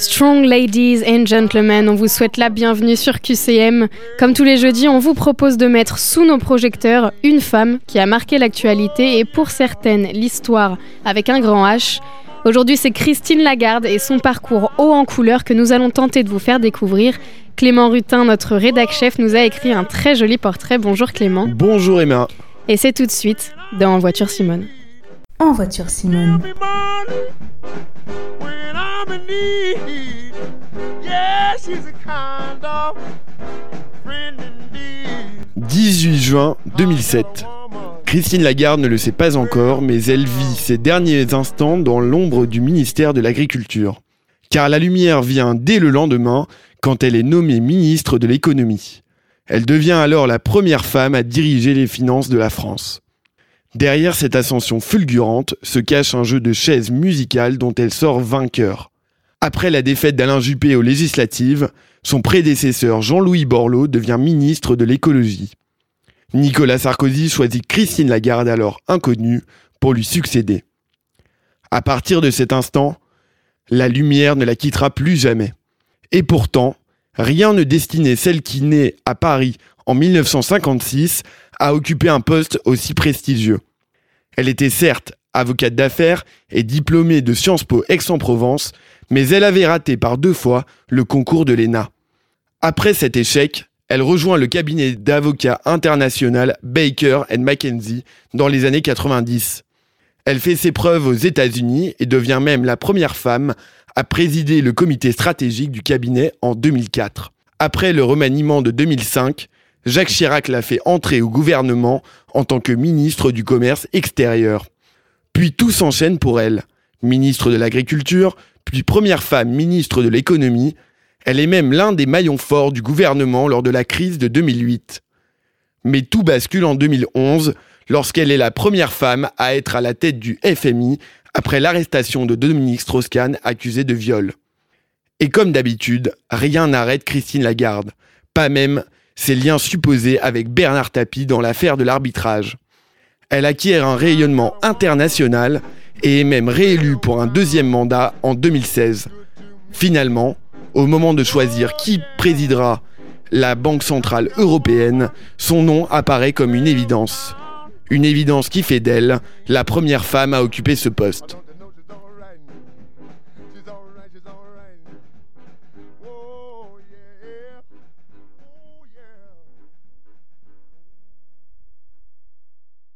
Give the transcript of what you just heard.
Strong ladies and gentlemen, on vous souhaite la bienvenue sur QCM. Comme tous les jeudis, on vous propose de mettre sous nos projecteurs une femme qui a marqué l'actualité et pour certaines l'histoire avec un grand H. Aujourd'hui, c'est Christine Lagarde et son parcours haut en couleur que nous allons tenter de vous faire découvrir. Clément Rutin, notre rédac chef, nous a écrit un très joli portrait. Bonjour Clément. Bonjour Emma. Et c'est tout de suite dans En voiture Simone. En voiture Simone. 18 juin 2007. Christine Lagarde ne le sait pas encore, mais elle vit ses derniers instants dans l'ombre du ministère de l'Agriculture. Car la lumière vient dès le lendemain, quand elle est nommée ministre de l'économie. Elle devient alors la première femme à diriger les finances de la France. Derrière cette ascension fulgurante se cache un jeu de chaises musicales dont elle sort vainqueur. Après la défaite d'Alain Juppé aux législatives, son prédécesseur Jean-Louis Borloo devient ministre de l'écologie. Nicolas Sarkozy choisit Christine Lagarde, alors inconnue, pour lui succéder. À partir de cet instant, la lumière ne la quittera plus jamais. Et pourtant, rien ne destinait celle qui naît à Paris en 1956 à occuper un poste aussi prestigieux. Elle était certes avocate d'affaires et diplômée de Sciences Po Aix-en-Provence, mais elle avait raté par deux fois le concours de l'ENA. Après cet échec, elle rejoint le cabinet d'avocats international Baker McKenzie dans les années 90. Elle fait ses preuves aux États-Unis et devient même la première femme à présider le comité stratégique du cabinet en 2004. Après le remaniement de 2005, Jacques Chirac l'a fait entrer au gouvernement en tant que ministre du Commerce extérieur. Puis tout s'enchaîne pour elle. Ministre de l'Agriculture, puis première femme ministre de l'Économie, elle est même l'un des maillons forts du gouvernement lors de la crise de 2008. Mais tout bascule en 2011 lorsqu'elle est la première femme à être à la tête du FMI après l'arrestation de Dominique Strauss-Kahn accusé de viol. Et comme d'habitude, rien n'arrête Christine Lagarde, pas même ses liens supposés avec Bernard Tapie dans l'affaire de l'arbitrage. Elle acquiert un rayonnement international et est même réélue pour un deuxième mandat en 2016. Finalement, au moment de choisir qui présidera la Banque Centrale Européenne, son nom apparaît comme une évidence. Une évidence qui fait d'elle la première femme à occuper ce poste.